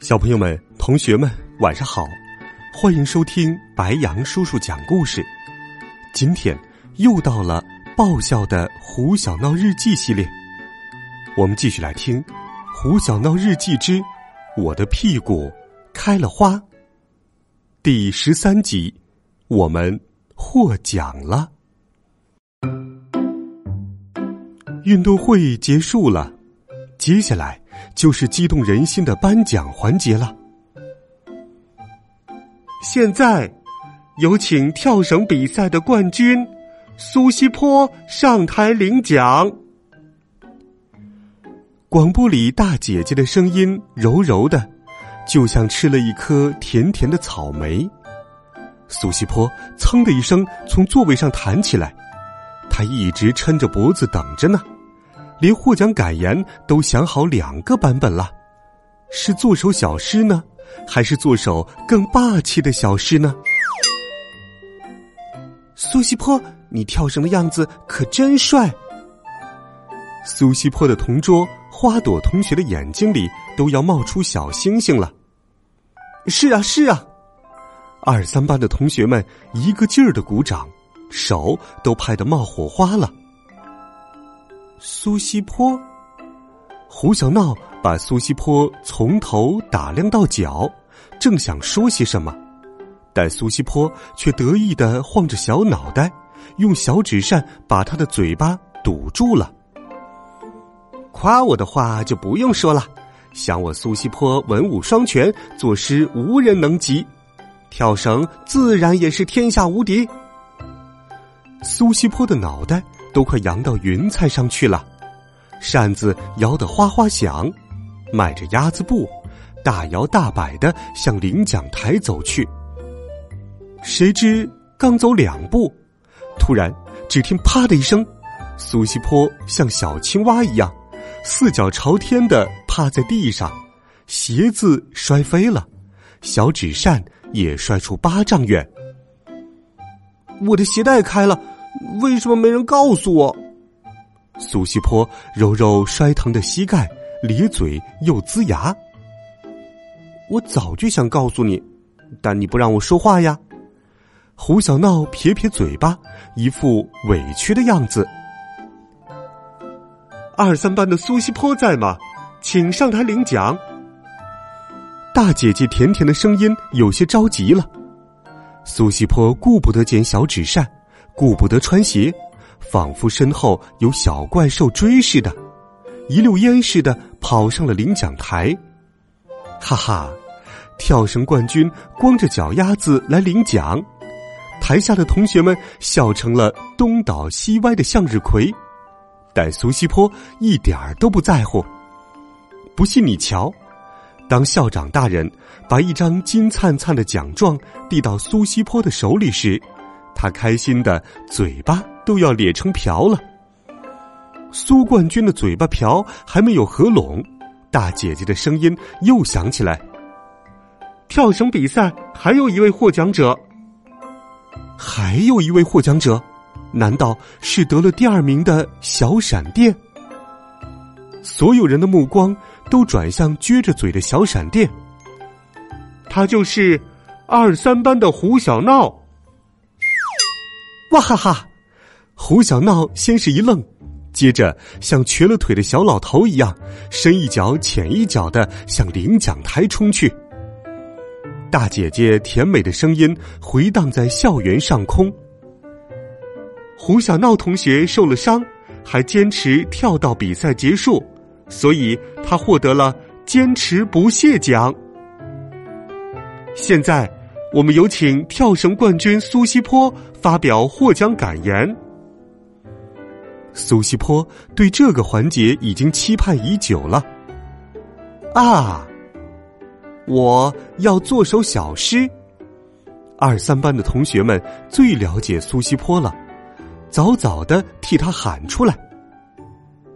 小朋友们、同学们，晚上好！欢迎收听白杨叔叔讲故事。今天又到了爆笑的《胡小闹日记》系列，我们继续来听《胡小闹日记之我的屁股开了花》第十三集。我们获奖了，运动会结束了，接下来。就是激动人心的颁奖环节了。现在，有请跳绳比赛的冠军苏西坡上台领奖。广播里大姐姐的声音柔柔的，就像吃了一颗甜甜的草莓。苏西坡噌的一声从座位上弹起来，他一直抻着脖子等着呢。连获奖感言都想好两个版本了，是做首小诗呢，还是做首更霸气的小诗呢？苏西坡，你跳绳的样子可真帅！苏西坡的同桌花朵同学的眼睛里都要冒出小星星了。是啊，是啊，二三班的同学们一个劲儿的鼓掌，手都拍得冒火花了。苏西坡，胡小闹把苏西坡从头打量到脚，正想说些什么，但苏西坡却得意的晃着小脑袋，用小纸扇把他的嘴巴堵住了。夸我的话就不用说了，想我苏西坡文武双全，作诗无人能及，跳绳自然也是天下无敌。苏西坡的脑袋。都快扬到云彩上去了，扇子摇得哗哗响，迈着鸭子步，大摇大摆的向领奖台走去。谁知刚走两步，突然只听“啪”的一声，苏西坡像小青蛙一样，四脚朝天的趴在地上，鞋子摔飞了，小纸扇也摔出八丈远。我的鞋带开了。为什么没人告诉我？苏西坡揉揉摔疼的膝盖，咧嘴又呲牙。我早就想告诉你，但你不让我说话呀。胡小闹撇撇嘴巴，一副委屈的样子。二三班的苏西坡在吗？请上台领奖。大姐姐甜甜的声音有些着急了。苏西坡顾不得捡小纸扇。顾不得穿鞋，仿佛身后有小怪兽追似的，一溜烟似的跑上了领奖台。哈哈，跳绳冠军光着脚丫子来领奖，台下的同学们笑成了东倒西歪的向日葵，但苏西坡一点儿都不在乎。不信你瞧，当校长大人把一张金灿灿的奖状递到苏西坡的手里时。他开心的嘴巴都要咧成瓢了。苏冠军的嘴巴瓢还没有合拢，大姐姐的声音又响起来：“跳绳比赛还有一位获奖者，还有一位获奖者，难道是得了第二名的小闪电？”所有人的目光都转向撅着嘴的小闪电。他就是二三班的胡小闹。哇哈哈！胡小闹先是一愣，接着像瘸了腿的小老头一样，深一脚浅一脚的向领奖台冲去。大姐姐甜美的声音回荡在校园上空。胡小闹同学受了伤，还坚持跳到比赛结束，所以他获得了坚持不懈奖。现在。我们有请跳绳冠军苏西坡发表获奖感言。苏西坡对这个环节已经期盼已久了。啊，我要做首小诗。二三班的同学们最了解苏西坡了，早早的替他喊出来。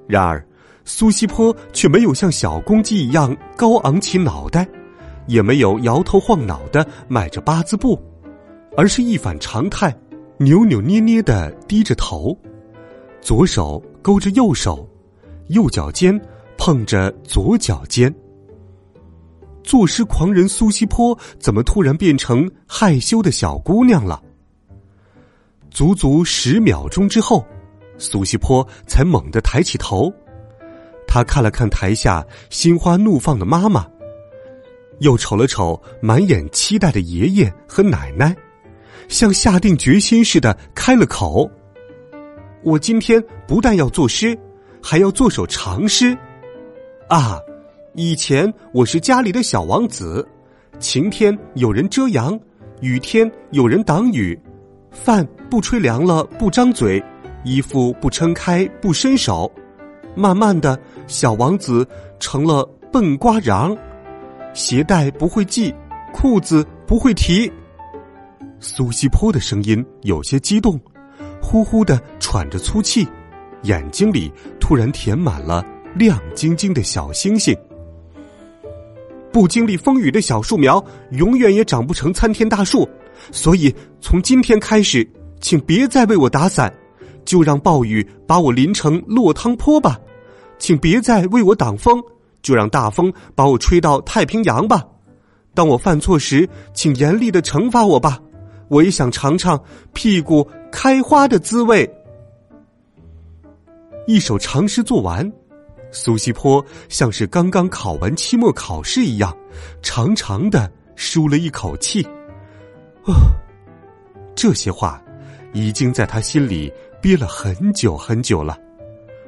然而，苏西坡却没有像小公鸡一样高昂起脑袋，也没有摇头晃脑的迈着八字步，而是一反常态，扭扭捏捏的低着头，左手勾着右手，右脚尖碰着左脚尖。作诗狂人苏西坡怎么突然变成害羞的小姑娘了？足足十秒钟之后，苏西坡才猛地抬起头。他看了看台下心花怒放的妈妈，又瞅了瞅满眼期待的爷爷和奶奶，像下定决心似的开了口：“我今天不但要作诗，还要做首长诗，啊！”以前我是家里的小王子，晴天有人遮阳，雨天有人挡雨，饭不吹凉了不张嘴，衣服不撑开不伸手，慢慢的小王子成了笨瓜瓤，鞋带不会系，裤子不会提。苏西坡的声音有些激动，呼呼的喘着粗气，眼睛里突然填满了亮晶晶的小星星。不经历风雨的小树苗，永远也长不成参天大树。所以，从今天开始，请别再为我打伞，就让暴雨把我淋成落汤坡吧；请别再为我挡风，就让大风把我吹到太平洋吧。当我犯错时，请严厉的惩罚我吧。我也想尝尝屁股开花的滋味。一首长诗做完。苏西坡像是刚刚考完期末考试一样，长长的舒了一口气。啊，这些话已经在他心里憋了很久很久了。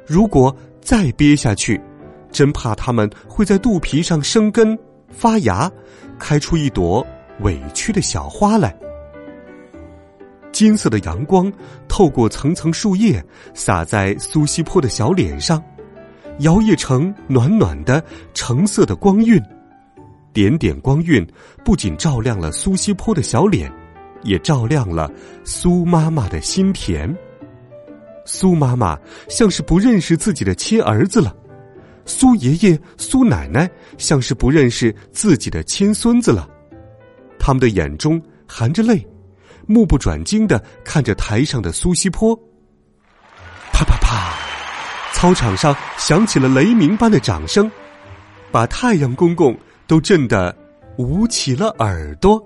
如果再憋下去，真怕他们会在肚皮上生根发芽，开出一朵委屈的小花来。金色的阳光透过层层树叶，洒在苏西坡的小脸上。摇曳成暖暖的橙色的光晕，点点光晕不仅照亮了苏西坡的小脸，也照亮了苏妈妈的心田。苏妈妈像是不认识自己的亲儿子了，苏爷爷、苏奶奶像是不认识自己的亲孙子了，他们的眼中含着泪，目不转睛的看着台上的苏西坡。啪啪啪。操场上响起了雷鸣般的掌声，把太阳公公都震得捂起了耳朵。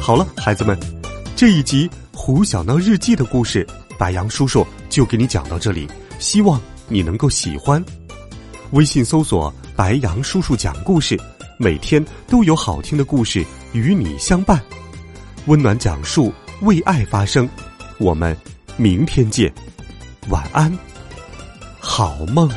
好了，孩子们，这一集《胡小闹日记》的故事，白杨叔叔就给你讲到这里，希望你能够喜欢。微信搜索“白杨叔叔讲故事”，每天都有好听的故事与你相伴，温暖讲述，为爱发声。我们明天见。晚安，好梦。